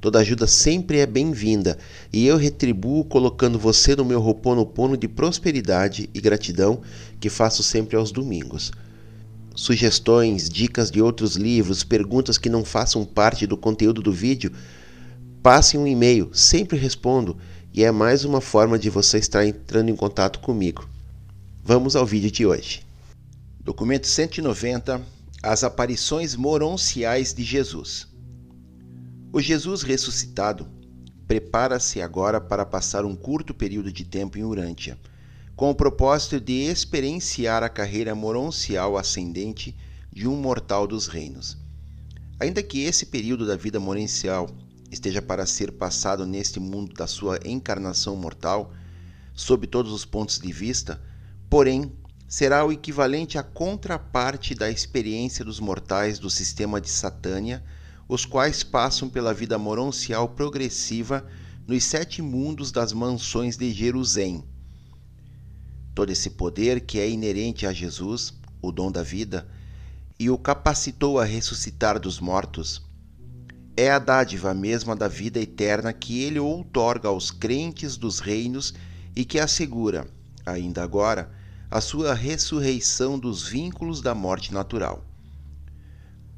Toda ajuda sempre é bem-vinda e eu retribuo colocando você no meu roponopono de prosperidade e gratidão que faço sempre aos domingos. Sugestões, dicas de outros livros, perguntas que não façam parte do conteúdo do vídeo, passe um e-mail, sempre respondo e é mais uma forma de você estar entrando em contato comigo. Vamos ao vídeo de hoje. Documento 190 As aparições moronciais de Jesus. O Jesus ressuscitado prepara-se agora para passar um curto período de tempo em Urântia, com o propósito de experienciar a carreira moroncial ascendente de um mortal dos reinos. Ainda que esse período da vida moroncial esteja para ser passado neste mundo da sua encarnação mortal, sob todos os pontos de vista, porém será o equivalente à contraparte da experiência dos mortais do sistema de Satânia os quais passam pela vida moroncial progressiva nos sete mundos das mansões de Jerusalém. Todo esse poder que é inerente a Jesus, o dom da vida, e o capacitou a ressuscitar dos mortos, é a dádiva mesma da vida eterna que ele outorga aos crentes dos reinos e que assegura, ainda agora, a sua ressurreição dos vínculos da morte natural.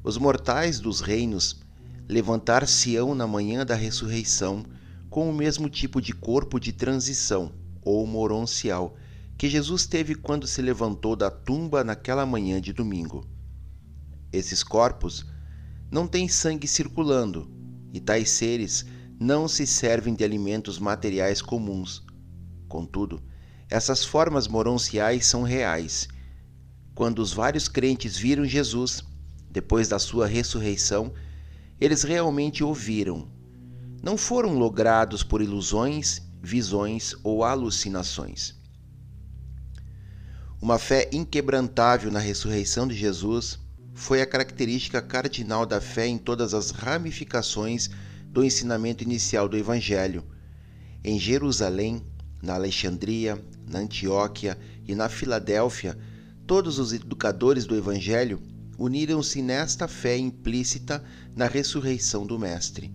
Os mortais dos reinos levantar-se-ão na manhã da ressurreição com o mesmo tipo de corpo de transição, ou moroncial, que Jesus teve quando se levantou da tumba naquela manhã de domingo. Esses corpos não têm sangue circulando, e tais seres não se servem de alimentos materiais comuns. Contudo, essas formas moronciais são reais. Quando os vários crentes viram Jesus, depois da sua ressurreição, eles realmente ouviram. Não foram logrados por ilusões, visões ou alucinações. Uma fé inquebrantável na ressurreição de Jesus foi a característica cardinal da fé em todas as ramificações do ensinamento inicial do Evangelho. Em Jerusalém, na Alexandria, na Antioquia e na Filadélfia, todos os educadores do Evangelho uniram-se nesta fé implícita na ressurreição do Mestre.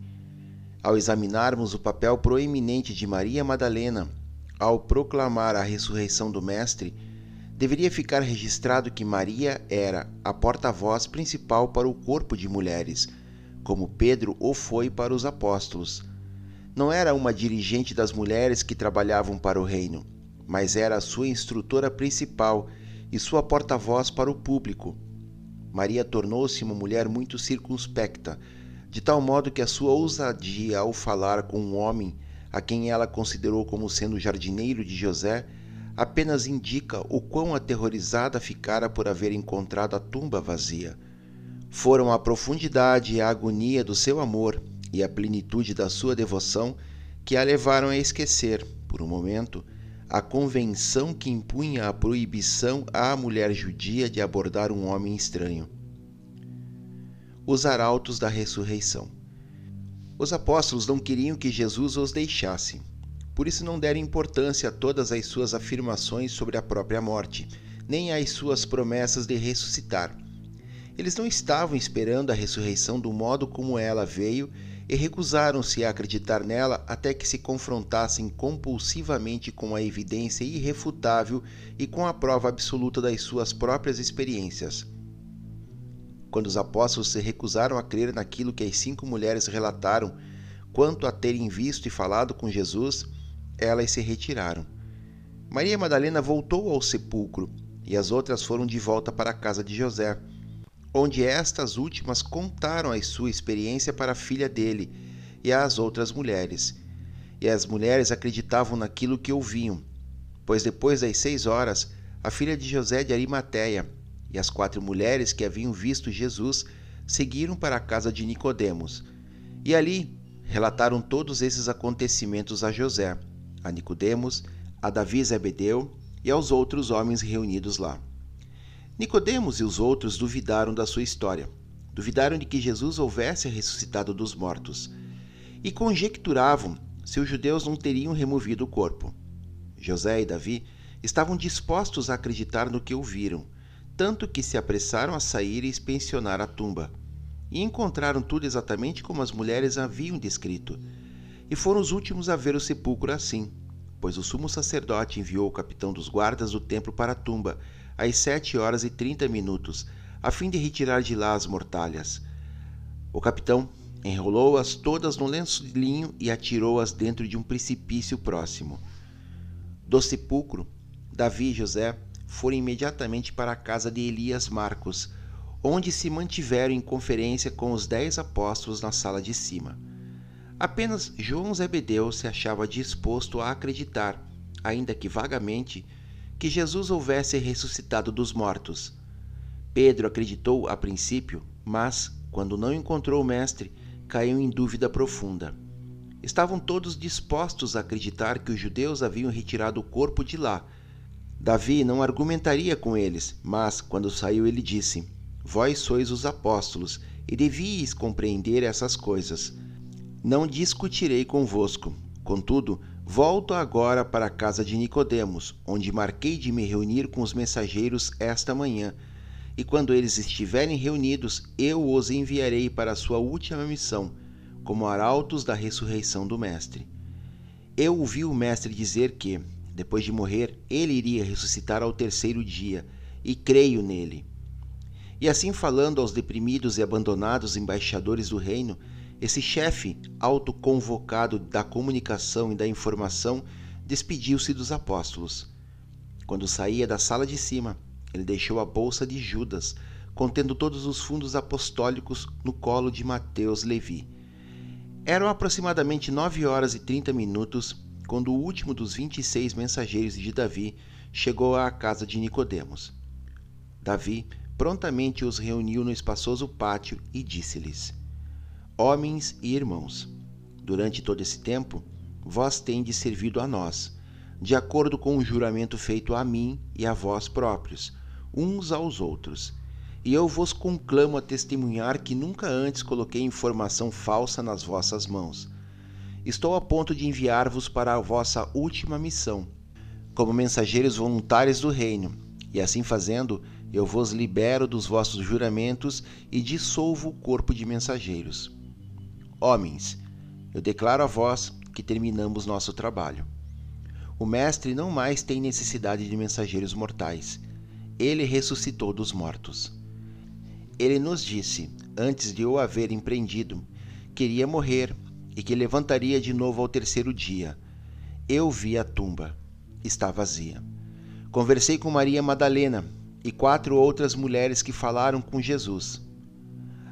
Ao examinarmos o papel proeminente de Maria Madalena ao proclamar a ressurreição do Mestre, deveria ficar registrado que Maria era a porta-voz principal para o corpo de mulheres, como Pedro o foi para os apóstolos. Não era uma dirigente das mulheres que trabalhavam para o reino, mas era a sua instrutora principal e sua porta-voz para o público Maria tornou-se uma mulher muito circunspecta, de tal modo que a sua ousadia ao falar com um homem a quem ela considerou como sendo o jardineiro de José apenas indica o quão aterrorizada ficara por haver encontrado a tumba vazia. Foram a profundidade e a agonia do seu amor e a plenitude da sua devoção que a levaram a esquecer, por um momento, a convenção que impunha a proibição à mulher judia de abordar um homem estranho. Os arautos da ressurreição. Os apóstolos não queriam que Jesus os deixasse, por isso não deram importância a todas as suas afirmações sobre a própria morte, nem às suas promessas de ressuscitar. Eles não estavam esperando a ressurreição do modo como ela veio e recusaram-se a acreditar nela até que se confrontassem compulsivamente com a evidência irrefutável e com a prova absoluta das suas próprias experiências. Quando os apóstolos se recusaram a crer naquilo que as cinco mulheres relataram quanto a terem visto e falado com Jesus, elas se retiraram. Maria Madalena voltou ao sepulcro e as outras foram de volta para a casa de José, onde estas últimas contaram a sua experiência para a filha dele e às outras mulheres. E as mulheres acreditavam naquilo que ouviam, pois depois das seis horas, a filha de José de Arimateia e as quatro mulheres que haviam visto Jesus seguiram para a casa de Nicodemos, e ali relataram todos esses acontecimentos a José a Nicodemos, a Davi Zebedeu e aos outros homens reunidos lá. Nicodemos e os outros duvidaram da sua história, duvidaram de que Jesus houvesse ressuscitado dos mortos, e conjecturavam se os judeus não teriam removido o corpo. José e Davi estavam dispostos a acreditar no que ouviram, tanto que se apressaram a sair e inspecionar a tumba, e encontraram tudo exatamente como as mulheres haviam descrito. E foram os últimos a ver o sepulcro assim, pois o sumo sacerdote enviou o capitão dos guardas do templo para a tumba, às sete horas e trinta minutos, a fim de retirar de lá as mortalhas. O capitão enrolou-as todas no lenço de linho e atirou-as dentro de um precipício próximo. Do sepulcro, Davi e José foram imediatamente para a casa de Elias Marcos, onde se mantiveram em conferência com os dez apóstolos na sala de cima. Apenas João Zebedeu se achava disposto a acreditar, ainda que vagamente, que Jesus houvesse ressuscitado dos mortos. Pedro acreditou a princípio, mas, quando não encontrou o Mestre, caiu em dúvida profunda. Estavam todos dispostos a acreditar que os judeus haviam retirado o corpo de lá. Davi não argumentaria com eles, mas, quando saiu, ele disse: Vós sois os apóstolos, e devíeis compreender essas coisas não discutirei convosco. Contudo, volto agora para a casa de Nicodemos, onde marquei de me reunir com os mensageiros esta manhã. E quando eles estiverem reunidos, eu os enviarei para a sua última missão, como arautos da ressurreição do Mestre. Eu ouvi o Mestre dizer que, depois de morrer, ele iria ressuscitar ao terceiro dia, e creio nele. E assim falando aos deprimidos e abandonados embaixadores do reino, esse chefe autoconvocado da comunicação e da informação despediu-se dos apóstolos. Quando saía da sala de cima, ele deixou a bolsa de Judas, contendo todos os fundos apostólicos, no colo de Mateus Levi. Eram aproximadamente nove horas e trinta minutos quando o último dos vinte e seis mensageiros de Davi chegou à casa de Nicodemos. Davi prontamente os reuniu no espaçoso pátio e disse-lhes: Homens e irmãos, durante todo esse tempo, vós tendes servido a nós, de acordo com o juramento feito a mim e a vós próprios, uns aos outros. E eu vos conclamo a testemunhar que nunca antes coloquei informação falsa nas vossas mãos. Estou a ponto de enviar-vos para a vossa última missão, como mensageiros voluntários do reino, e assim fazendo, eu vos libero dos vossos juramentos e dissolvo o corpo de mensageiros. Homens, eu declaro a vós que terminamos nosso trabalho. O Mestre não mais tem necessidade de mensageiros mortais. Ele ressuscitou dos mortos. Ele nos disse, antes de o haver empreendido, queria morrer e que levantaria de novo ao terceiro dia. Eu vi a tumba. Está vazia. Conversei com Maria Madalena e quatro outras mulheres que falaram com Jesus.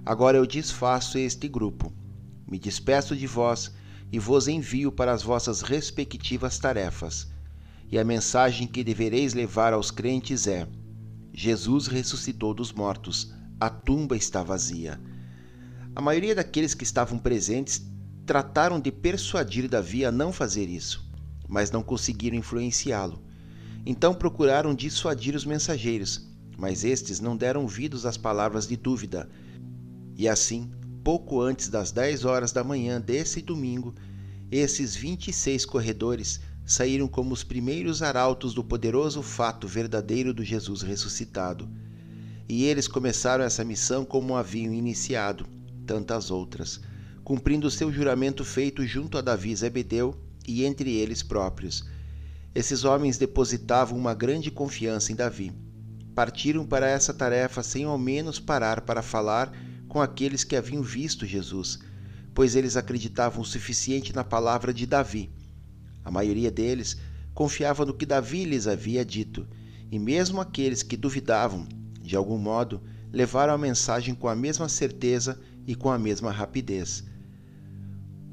Agora eu desfaço este grupo me despeço de vós e vos envio para as vossas respectivas tarefas. e a mensagem que devereis levar aos crentes é: Jesus ressuscitou dos mortos, a tumba está vazia. A maioria daqueles que estavam presentes trataram de persuadir Davi a não fazer isso, mas não conseguiram influenciá-lo. Então procuraram dissuadir os mensageiros, mas estes não deram ouvidos às palavras de dúvida. E assim, pouco antes das 10 horas da manhã desse domingo, esses 26 corredores saíram como os primeiros arautos do poderoso fato verdadeiro do Jesus ressuscitado. E eles começaram essa missão como haviam iniciado tantas outras, cumprindo seu juramento feito junto a Davi Zebedeu e entre eles próprios. Esses homens depositavam uma grande confiança em Davi. Partiram para essa tarefa sem ao menos parar para falar com aqueles que haviam visto Jesus, pois eles acreditavam o suficiente na palavra de Davi a maioria deles confiava no que Davi lhes havia dito, e mesmo aqueles que duvidavam, de algum modo, levaram a mensagem com a mesma certeza e com a mesma rapidez.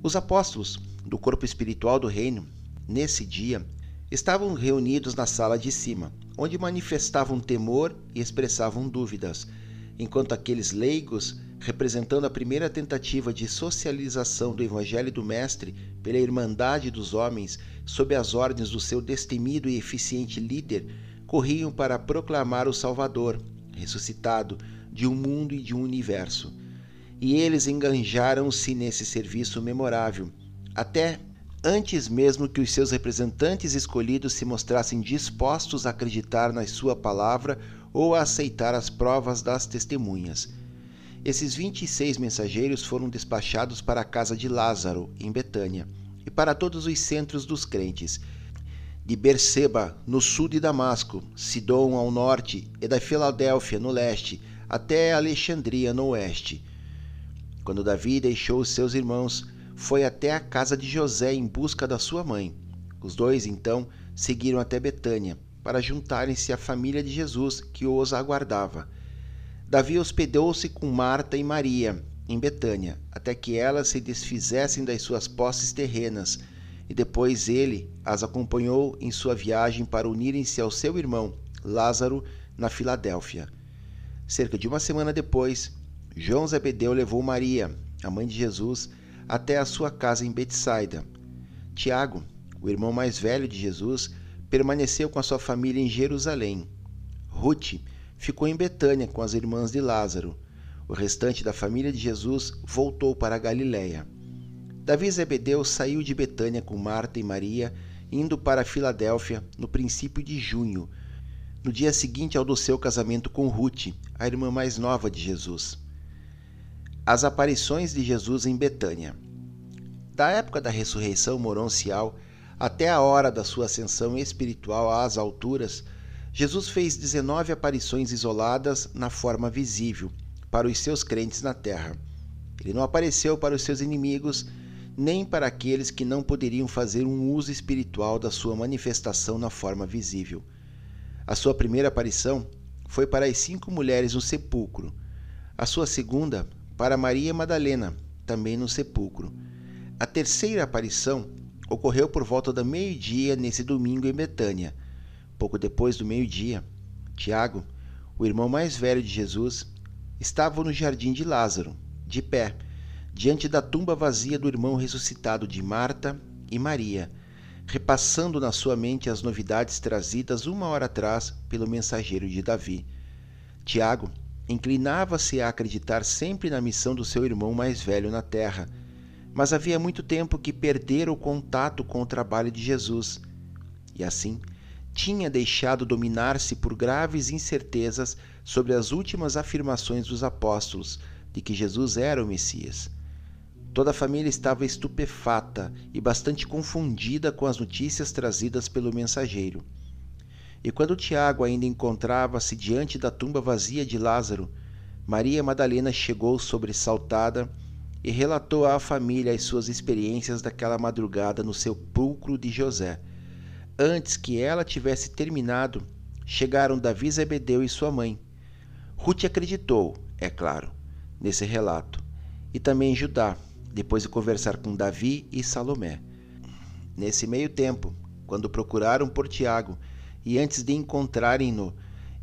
Os apóstolos do corpo espiritual do reino, nesse dia, estavam reunidos na sala de cima, onde manifestavam temor e expressavam dúvidas, enquanto aqueles leigos representando a primeira tentativa de socialização do Evangelho do Mestre pela Irmandade dos Homens, sob as ordens do seu destemido e eficiente líder, corriam para proclamar o Salvador, ressuscitado, de um mundo e de um universo. E eles enganjaram-se nesse serviço memorável, até antes mesmo que os seus representantes escolhidos se mostrassem dispostos a acreditar na sua palavra ou a aceitar as provas das testemunhas. Esses 26 mensageiros foram despachados para a casa de Lázaro, em Betânia, e para todos os centros dos crentes, de Berseba, no sul de Damasco, Sidom ao norte, e da Filadélfia, no leste, até Alexandria, no oeste. Quando Davi deixou seus irmãos, foi até a casa de José em busca da sua mãe. Os dois, então, seguiram até Betânia, para juntarem-se à família de Jesus que os aguardava. Davi hospedou-se com Marta e Maria em Betânia, até que elas se desfizessem das suas posses terrenas, e depois ele as acompanhou em sua viagem para unirem-se ao seu irmão, Lázaro, na Filadélfia. Cerca de uma semana depois, João Zebedeu levou Maria, a mãe de Jesus, até a sua casa em Betsaida. Tiago, o irmão mais velho de Jesus, permaneceu com a sua família em Jerusalém. Ruth, ficou em Betânia com as irmãs de Lázaro. O restante da família de Jesus voltou para a Galiléia. Davi Zebedeu saiu de Betânia com Marta e Maria, indo para Filadélfia no princípio de junho, no dia seguinte ao do seu casamento com Ruth, a irmã mais nova de Jesus. As aparições de Jesus em Betânia. Da época da ressurreição moroncial até a hora da sua ascensão espiritual às alturas, Jesus fez 19 aparições isoladas na forma visível para os seus crentes na terra. Ele não apareceu para os seus inimigos, nem para aqueles que não poderiam fazer um uso espiritual da sua manifestação na forma visível. A sua primeira aparição foi para as cinco mulheres no sepulcro. A sua segunda, para Maria Madalena, também no sepulcro. A terceira aparição ocorreu por volta do meio-dia nesse domingo em Betânia Pouco depois do meio-dia, Tiago, o irmão mais velho de Jesus, estava no jardim de Lázaro, de pé, diante da tumba vazia do irmão ressuscitado de Marta e Maria, repassando na sua mente as novidades trazidas uma hora atrás pelo mensageiro de Davi. Tiago inclinava-se a acreditar sempre na missão do seu irmão mais velho na terra, mas havia muito tempo que perdera o contato com o trabalho de Jesus. E assim, tinha deixado dominar-se por graves incertezas sobre as últimas afirmações dos apóstolos de que Jesus era o Messias. Toda a família estava estupefata e bastante confundida com as notícias trazidas pelo mensageiro. E quando Tiago ainda encontrava-se diante da tumba vazia de Lázaro, Maria Madalena chegou sobressaltada e relatou à família as suas experiências daquela madrugada no sepulcro de José Antes que ela tivesse terminado, chegaram Davi Zebedeu e sua mãe. Ruth acreditou, é claro, nesse relato, e também Judá, depois de conversar com Davi e Salomé. Nesse meio tempo, quando procuraram por Tiago e antes de encontrarem-no,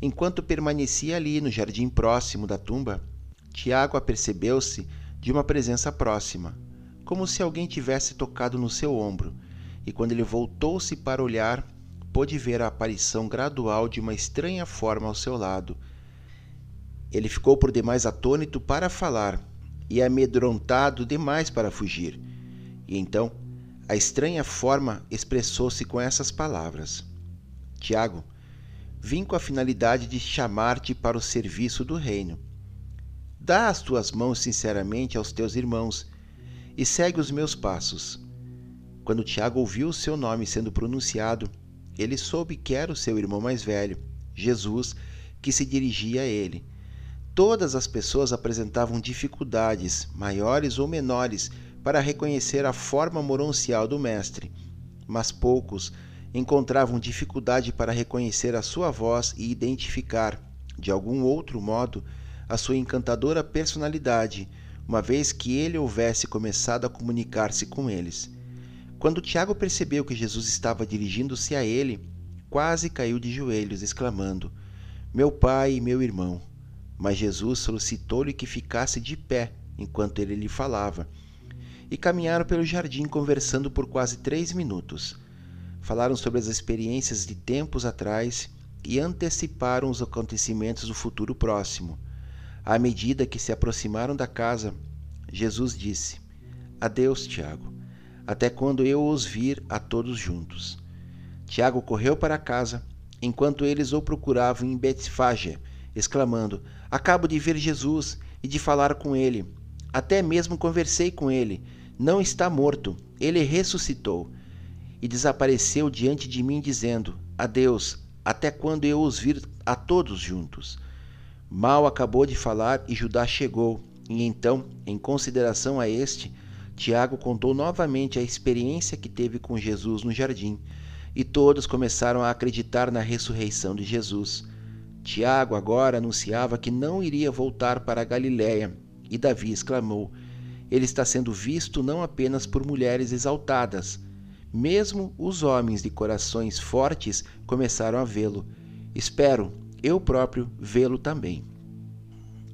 enquanto permanecia ali no jardim próximo da tumba, Tiago apercebeu-se de uma presença próxima, como se alguém tivesse tocado no seu ombro, e quando ele voltou-se para olhar, pôde ver a aparição gradual de uma estranha forma ao seu lado. Ele ficou por demais atônito para falar e amedrontado demais para fugir. E então a estranha forma expressou-se com essas palavras: Tiago, vim com a finalidade de chamar-te para o serviço do reino. Dá as tuas mãos sinceramente aos teus irmãos e segue os meus passos. Quando Tiago ouviu o seu nome sendo pronunciado, ele soube que era o seu irmão mais velho, Jesus, que se dirigia a ele. Todas as pessoas apresentavam dificuldades, maiores ou menores, para reconhecer a forma moroncial do Mestre, mas poucos encontravam dificuldade para reconhecer a sua voz e identificar, de algum outro modo, a sua encantadora personalidade, uma vez que ele houvesse começado a comunicar-se com eles. Quando Tiago percebeu que Jesus estava dirigindo-se a ele, quase caiu de joelhos, exclamando: Meu pai e meu irmão. Mas Jesus solicitou-lhe que ficasse de pé enquanto ele lhe falava. E caminharam pelo jardim conversando por quase três minutos. Falaram sobre as experiências de tempos atrás e anteciparam os acontecimentos do futuro próximo. À medida que se aproximaram da casa, Jesus disse: Adeus, Tiago, até quando eu os vir a todos juntos. Tiago correu para casa, enquanto eles o procuravam em Betfage, exclamando: Acabo de ver Jesus e de falar com ele. Até mesmo conversei com ele. Não está morto, ele ressuscitou. E desapareceu diante de mim, dizendo: Adeus, até quando eu os vir a todos juntos. Mal acabou de falar e Judá chegou, e então, em consideração a este, Tiago contou novamente a experiência que teve com Jesus no jardim, e todos começaram a acreditar na ressurreição de Jesus. Tiago agora anunciava que não iria voltar para a Galiléia, e Davi exclamou: Ele está sendo visto não apenas por mulheres exaltadas, mesmo os homens de corações fortes começaram a vê-lo. Espero, eu próprio vê-lo também.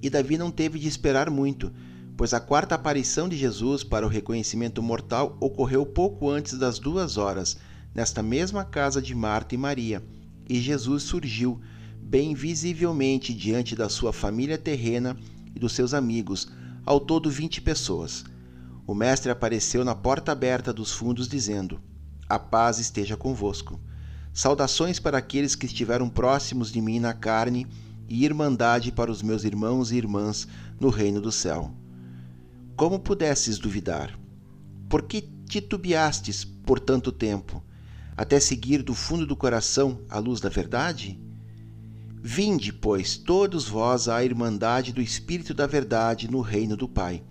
E Davi não teve de esperar muito, pois a quarta aparição de Jesus para o reconhecimento mortal ocorreu pouco antes das duas horas, nesta mesma casa de Marta e Maria, e Jesus surgiu, bem visivelmente, diante da sua família terrena e dos seus amigos, ao todo vinte pessoas. O Mestre apareceu na porta aberta dos fundos, dizendo: A paz esteja convosco. Saudações para aqueles que estiveram próximos de mim na carne e irmandade para os meus irmãos e irmãs no reino do céu. Como pudesses duvidar? Por que titubeastes por tanto tempo, até seguir do fundo do coração a luz da verdade? Vinde, pois, todos vós à irmandade do Espírito da Verdade no reino do Pai.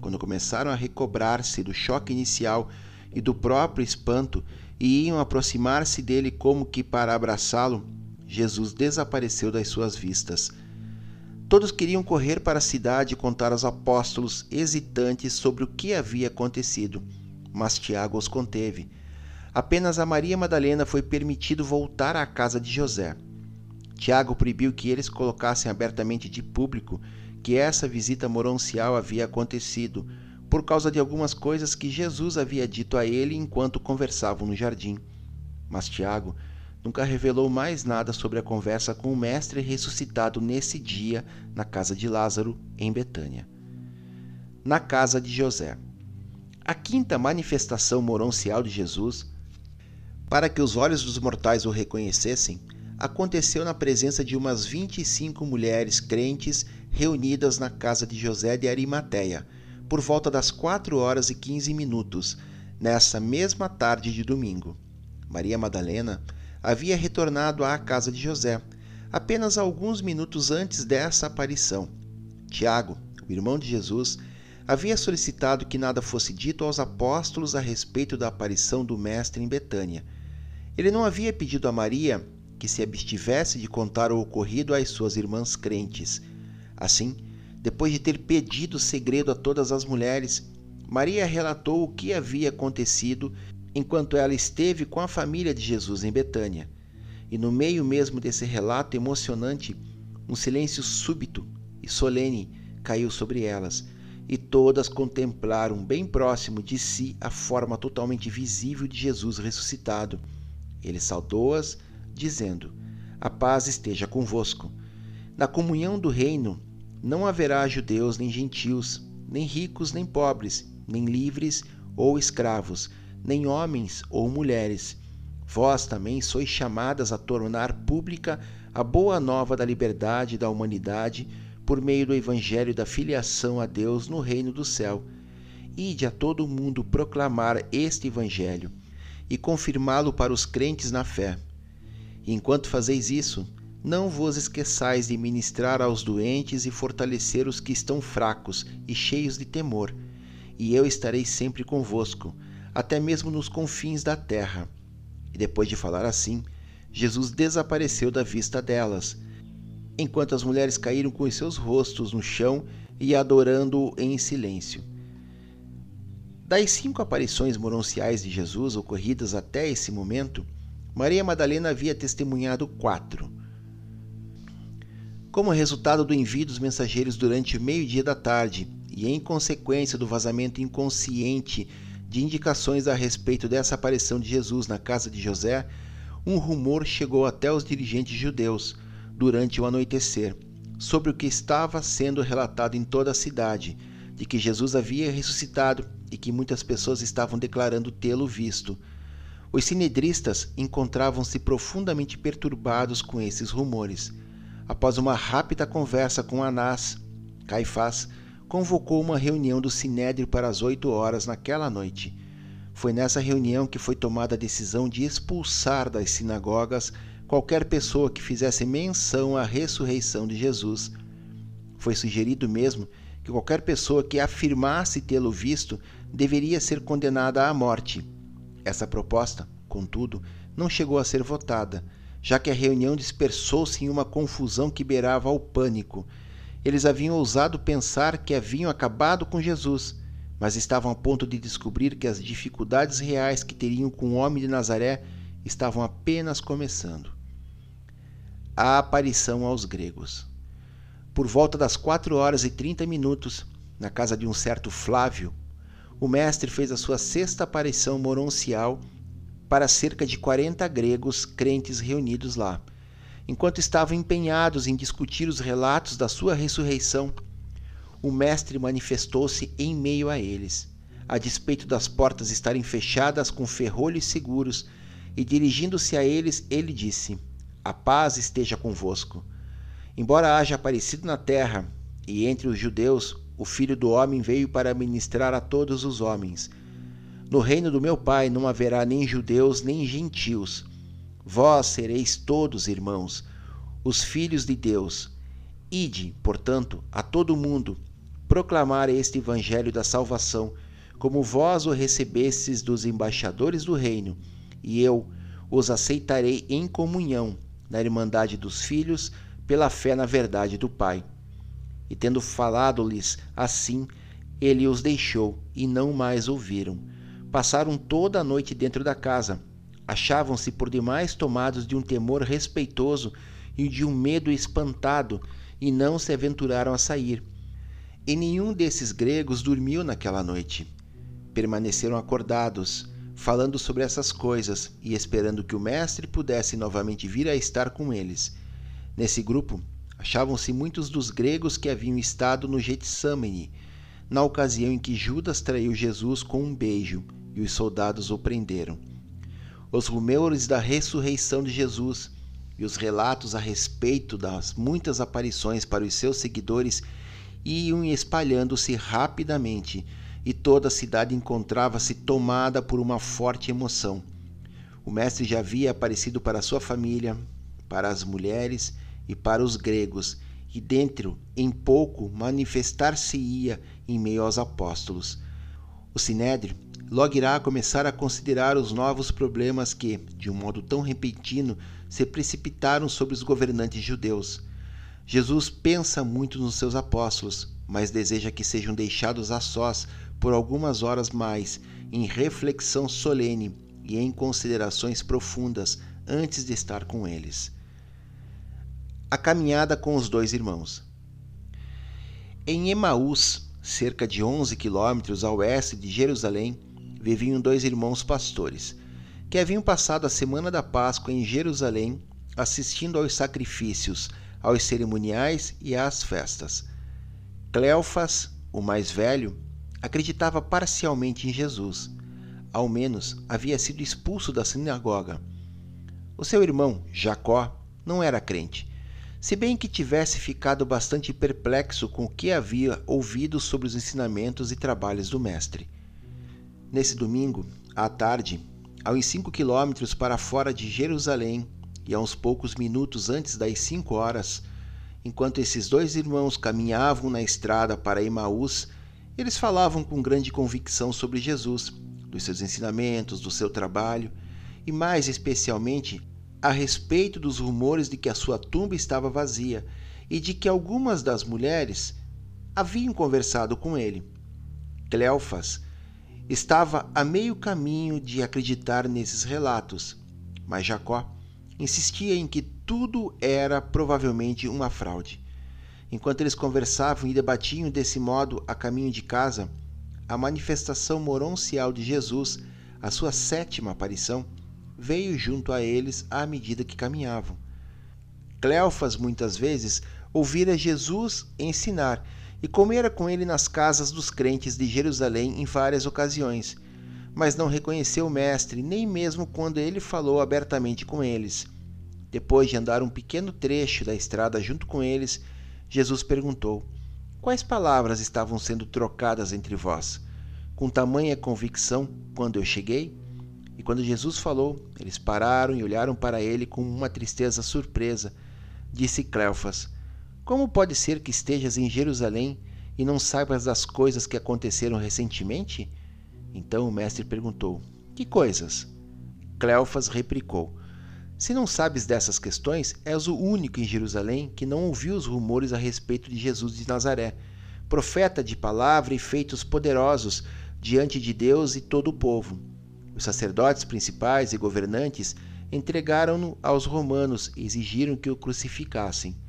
Quando começaram a recobrar-se do choque inicial e do próprio espanto, e iam aproximar-se dele como que para abraçá-lo, Jesus desapareceu das suas vistas. Todos queriam correr para a cidade e contar aos apóstolos, hesitantes sobre o que havia acontecido, mas Tiago os conteve. Apenas a Maria Madalena foi permitido voltar à casa de José. Tiago proibiu que eles colocassem abertamente de público que essa visita moroncial havia acontecido, por causa de algumas coisas que Jesus havia dito a ele enquanto conversavam no jardim. Mas Tiago nunca revelou mais nada sobre a conversa com o Mestre ressuscitado nesse dia na casa de Lázaro, em Betânia. Na casa de José. A quinta manifestação moroncial de Jesus, para que os olhos dos mortais o reconhecessem, aconteceu na presença de umas 25 mulheres crentes reunidas na casa de José de Arimateia, por volta das 4 horas e 15 minutos, nessa mesma tarde de domingo. Maria Madalena havia retornado à casa de José, apenas alguns minutos antes dessa aparição. Tiago, o irmão de Jesus, havia solicitado que nada fosse dito aos apóstolos a respeito da aparição do Mestre em Betânia. Ele não havia pedido a Maria que se abstivesse de contar o ocorrido às suas irmãs crentes. Assim, depois de ter pedido segredo a todas as mulheres, Maria relatou o que havia acontecido enquanto ela esteve com a família de Jesus em Betânia. E no meio mesmo desse relato emocionante, um silêncio súbito e solene caiu sobre elas, e todas contemplaram bem próximo de si a forma totalmente visível de Jesus ressuscitado. Ele saudou-as, dizendo: A paz esteja convosco. Na comunhão do reino não haverá judeus nem gentios, nem ricos nem pobres, nem livres ou escravos, nem homens ou mulheres. Vós também sois chamadas a tornar pública a boa nova da liberdade da humanidade por meio do evangelho da filiação a Deus no reino do céu. Ide a todo o mundo proclamar este evangelho e confirmá-lo para os crentes na fé. E enquanto fazeis isso, não vos esqueçais de ministrar aos doentes e fortalecer os que estão fracos e cheios de temor, e eu estarei sempre convosco, até mesmo nos confins da terra. E depois de falar assim, Jesus desapareceu da vista delas, enquanto as mulheres caíram com os seus rostos no chão e adorando-o em silêncio. Das cinco aparições moronciais de Jesus ocorridas até esse momento, Maria Madalena havia testemunhado quatro. Como resultado do envio dos mensageiros durante o meio-dia da tarde e em consequência do vazamento inconsciente de indicações a respeito dessa aparição de Jesus na casa de José, um rumor chegou até os dirigentes judeus durante o anoitecer sobre o que estava sendo relatado em toda a cidade, de que Jesus havia ressuscitado e que muitas pessoas estavam declarando tê-lo visto. Os sinedristas encontravam-se profundamente perturbados com esses rumores. Após uma rápida conversa com Anás, Caifás convocou uma reunião do Sinédrio para as oito horas naquela noite. Foi nessa reunião que foi tomada a decisão de expulsar das sinagogas qualquer pessoa que fizesse menção à ressurreição de Jesus. Foi sugerido mesmo que qualquer pessoa que afirmasse tê-lo visto deveria ser condenada à morte. Essa proposta, contudo, não chegou a ser votada, já que a reunião dispersou-se em uma confusão que beirava ao pânico eles haviam ousado pensar que haviam acabado com Jesus, mas estavam a ponto de descobrir que as dificuldades reais que teriam com o homem de Nazaré estavam apenas começando. A aparição aos gregos. Por volta das quatro horas e trinta minutos, na casa de um certo Flávio, o mestre fez a sua sexta aparição moroncial para cerca de quarenta gregos crentes reunidos lá enquanto estavam empenhados em discutir os relatos da sua ressurreição, o Mestre manifestou-se em meio a eles, a despeito das portas estarem fechadas com ferrolhos seguros, e dirigindo-se a eles, ele disse: A paz esteja convosco. Embora haja aparecido na terra, e entre os judeus, o Filho do Homem veio para ministrar a todos os homens. No reino do meu Pai não haverá nem judeus nem gentios Vós sereis todos irmãos, os filhos de Deus. Ide, portanto, a todo mundo, proclamar este evangelho da salvação, como vós o recebestes dos embaixadores do reino, e eu os aceitarei em comunhão na irmandade dos filhos, pela fé na verdade do Pai. E tendo falado-lhes assim, ele os deixou e não mais ouviram. Passaram toda a noite dentro da casa achavam-se por demais tomados de um temor respeitoso e de um medo espantado, e não se aventuraram a sair. E nenhum desses gregos dormiu naquela noite. Permaneceram acordados, falando sobre essas coisas e esperando que o mestre pudesse novamente vir a estar com eles. Nesse grupo achavam-se muitos dos gregos que haviam estado no Getsamane, na ocasião em que Judas traiu Jesus com um beijo e os soldados o prenderam os rumores da ressurreição de Jesus e os relatos a respeito das muitas aparições para os seus seguidores iam espalhando-se rapidamente e toda a cidade encontrava-se tomada por uma forte emoção. O Mestre já havia aparecido para sua família, para as mulheres e para os gregos, e dentro, em pouco, manifestar-se-ia em meio aos apóstolos. O Sinédrio logo irá começar a considerar os novos problemas que, de um modo tão repentino, se precipitaram sobre os governantes judeus. Jesus pensa muito nos seus apóstolos, mas deseja que sejam deixados a sós por algumas horas mais, em reflexão solene e em considerações profundas antes de estar com eles. A caminhada com os dois irmãos. Em Emaús, cerca de 11 quilômetros a oeste de Jerusalém, viviam dois irmãos pastores, que haviam passado a semana da Páscoa em Jerusalém assistindo aos sacrifícios, aos cerimoniais e às festas. Cleofas, o mais velho, acreditava parcialmente em Jesus. Ao menos havia sido expulso da sinagoga. O seu irmão, Jacó, não era crente, se bem que tivesse ficado bastante perplexo com o que havia ouvido sobre os ensinamentos e trabalhos do Mestre. Nesse domingo, à tarde, a uns cinco quilômetros para fora de Jerusalém e a uns poucos minutos antes das cinco horas, enquanto esses dois irmãos caminhavam na estrada para Emaús, eles falavam com grande convicção sobre Jesus, dos seus ensinamentos, do seu trabalho e, mais especialmente, a respeito dos rumores de que a sua tumba estava vazia e de que algumas das mulheres haviam conversado com ele. Cleofas estava a meio caminho de acreditar nesses relatos, mas Jacó insistia em que tudo era provavelmente uma fraude. Enquanto eles conversavam e debatiam desse modo a caminho de casa, a manifestação moroncial de Jesus, a sua sétima aparição, veio junto a eles à medida que caminhavam. Cleofas muitas vezes ouvira Jesus ensinar e comera com ele nas casas dos crentes de Jerusalém em várias ocasiões, mas não reconheceu o Mestre, nem mesmo quando ele falou abertamente com eles. Depois de andar um pequeno trecho da estrada junto com eles, Jesus perguntou: Quais palavras estavam sendo trocadas entre vós? Com tamanha convicção quando eu cheguei? E quando Jesus falou, eles pararam e olharam para ele com uma tristeza surpresa. Disse Cleofas: como pode ser que estejas em Jerusalém e não saibas das coisas que aconteceram recentemente? Então o mestre perguntou: Que coisas? Cleofas replicou: Se não sabes dessas questões, és o único em Jerusalém que não ouviu os rumores a respeito de Jesus de Nazaré, profeta de palavra e feitos poderosos diante de Deus e todo o povo. Os sacerdotes principais e governantes entregaram-no aos romanos e exigiram que o crucificassem.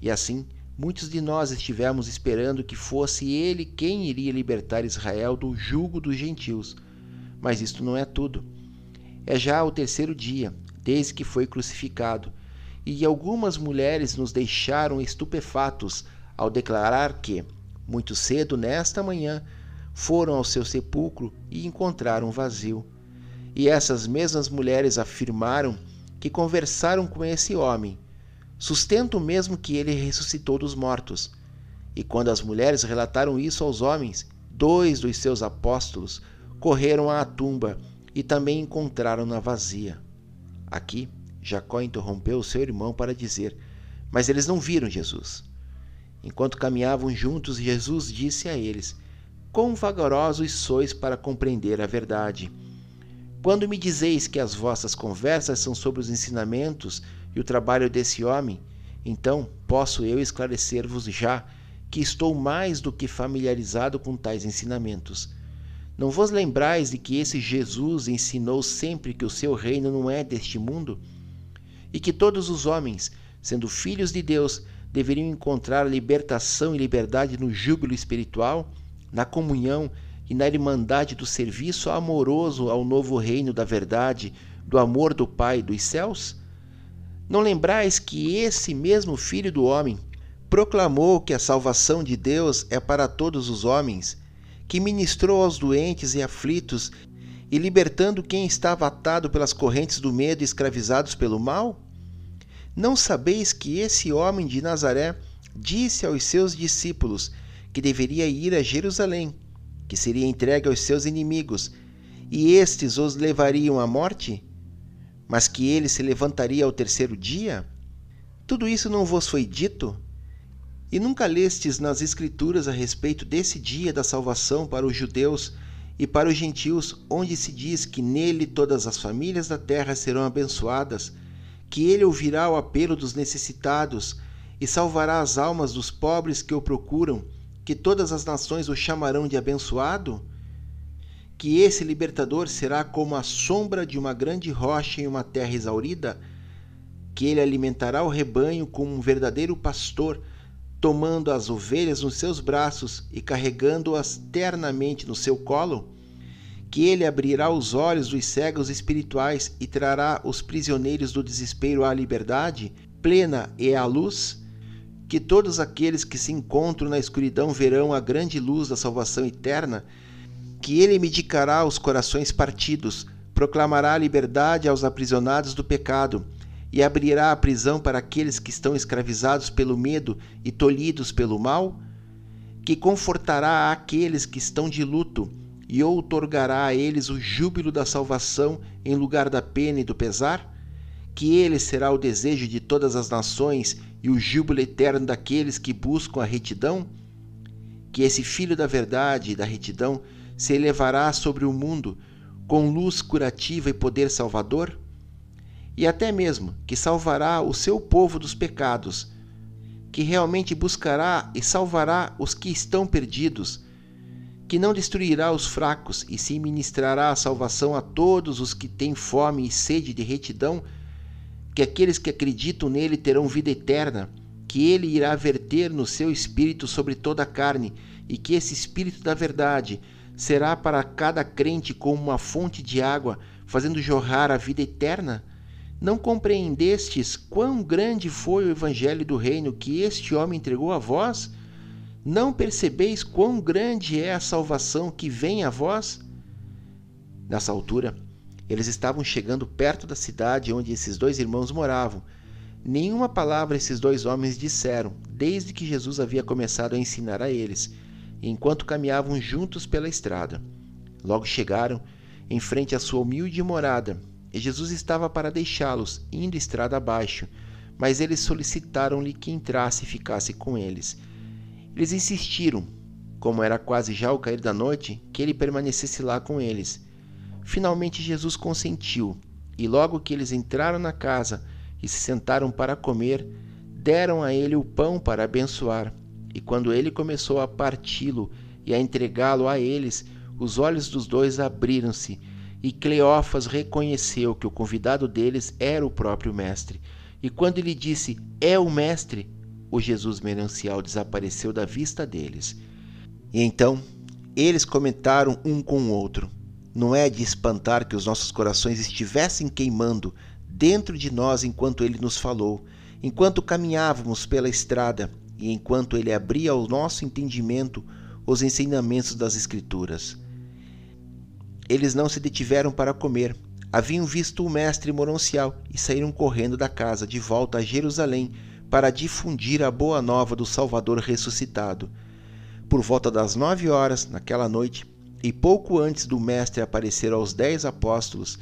E assim, muitos de nós estivemos esperando que fosse ele quem iria libertar Israel do jugo dos gentios. Mas isto não é tudo. É já o terceiro dia, desde que foi crucificado, e algumas mulheres nos deixaram estupefatos ao declarar que, muito cedo nesta manhã, foram ao seu sepulcro e encontraram vazio. E essas mesmas mulheres afirmaram que conversaram com esse homem sustento mesmo que ele ressuscitou dos mortos. E quando as mulheres relataram isso aos homens, dois dos seus apóstolos correram à tumba e também encontraram-na vazia. Aqui, Jacó interrompeu seu irmão para dizer: Mas eles não viram Jesus. Enquanto caminhavam juntos, Jesus disse a eles: Quão vagarosos sois para compreender a verdade. Quando me dizeis que as vossas conversas são sobre os ensinamentos e o trabalho desse homem, então posso eu esclarecer-vos já que estou mais do que familiarizado com tais ensinamentos. Não vos lembrais de que esse Jesus ensinou sempre que o seu reino não é deste mundo? E que todos os homens, sendo filhos de Deus, deveriam encontrar libertação e liberdade no júbilo espiritual, na comunhão e na irmandade do serviço amoroso ao novo reino da verdade, do amor do Pai dos céus? Não lembrais que esse mesmo Filho do Homem proclamou que a salvação de Deus é para todos os homens, que ministrou aos doentes e aflitos e libertando quem estava atado pelas correntes do medo e escravizados pelo mal? Não sabeis que esse homem de Nazaré disse aos seus discípulos que deveria ir a Jerusalém, que seria entregue aos seus inimigos, e estes os levariam à morte? Mas que ele se levantaria ao terceiro dia? Tudo isso não vos foi dito? E nunca lestes nas Escrituras a respeito desse dia da salvação para os judeus e para os gentios, onde se diz que nele todas as famílias da terra serão abençoadas, que ele ouvirá o apelo dos necessitados e salvará as almas dos pobres que o procuram, que todas as nações o chamarão de abençoado? Que esse libertador será como a sombra de uma grande rocha em uma terra exaurida? Que ele alimentará o rebanho como um verdadeiro pastor, tomando as ovelhas nos seus braços e carregando-as ternamente no seu colo? Que ele abrirá os olhos dos cegos espirituais e trará os prisioneiros do desespero à liberdade plena e à luz? Que todos aqueles que se encontram na escuridão verão a grande luz da salvação eterna? Que ele medicará os corações partidos, proclamará a liberdade aos aprisionados do pecado, e abrirá a prisão para aqueles que estão escravizados pelo medo e tolhidos pelo mal? Que confortará aqueles que estão de luto, e outorgará a eles o júbilo da salvação em lugar da pena e do pesar? Que ele será o desejo de todas as nações e o júbilo eterno daqueles que buscam a retidão? Que esse Filho da verdade e da retidão se elevará sobre o mundo com luz curativa e poder salvador? E até mesmo que salvará o seu povo dos pecados, que realmente buscará e salvará os que estão perdidos, que não destruirá os fracos e se ministrará a salvação a todos os que têm fome e sede de retidão, que aqueles que acreditam nele terão vida eterna, que ele irá verter no seu espírito sobre toda a carne, e que esse espírito da verdade será para cada crente como uma fonte de água, fazendo jorrar a vida eterna? Não compreendestes quão grande foi o evangelho do reino que este homem entregou a vós? Não percebeis quão grande é a salvação que vem a vós? Nessa altura, eles estavam chegando perto da cidade onde esses dois irmãos moravam. Nenhuma palavra esses dois homens disseram, desde que Jesus havia começado a ensinar a eles enquanto caminhavam juntos pela estrada. Logo chegaram em frente à sua humilde morada, e Jesus estava para deixá-los, indo estrada abaixo, mas eles solicitaram-lhe que entrasse e ficasse com eles. Eles insistiram, como era quase já o cair da noite, que ele permanecesse lá com eles. Finalmente Jesus consentiu, e logo que eles entraram na casa e se sentaram para comer, deram a ele o pão para abençoar e quando ele começou a parti-lo e a entregá-lo a eles, os olhos dos dois abriram-se, e Cleófas reconheceu que o convidado deles era o próprio mestre. E quando ele disse: "É o mestre", o Jesus merancial desapareceu da vista deles. E então eles comentaram um com o outro: Não é de espantar que os nossos corações estivessem queimando dentro de nós enquanto ele nos falou, enquanto caminhávamos pela estrada e enquanto ele abria ao nosso entendimento os ensinamentos das Escrituras. Eles não se detiveram para comer, haviam visto o mestre moroncial e saíram correndo da casa de volta a Jerusalém para difundir a boa nova do Salvador ressuscitado. Por volta das nove horas, naquela noite, e pouco antes do mestre aparecer aos dez apóstolos,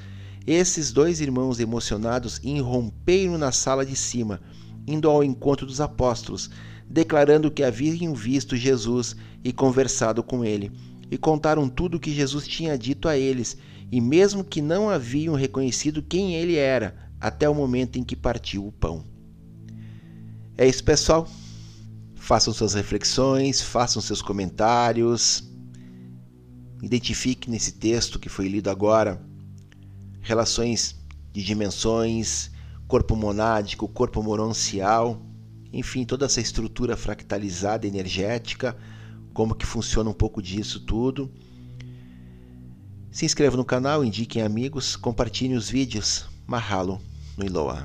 esses dois irmãos emocionados irromperam na sala de cima, indo ao encontro dos apóstolos, declarando que haviam visto Jesus e conversado com ele, e contaram tudo o que Jesus tinha dito a eles, e mesmo que não haviam reconhecido quem ele era, até o momento em que partiu o pão. É isso, pessoal. Façam suas reflexões, façam seus comentários. Identifique nesse texto que foi lido agora relações de dimensões, corpo monádico, corpo moroncial enfim, toda essa estrutura fractalizada energética, como que funciona um pouco disso tudo. Se inscreva no canal, indiquem amigos, compartilhem os vídeos. Mahalo no Iloa.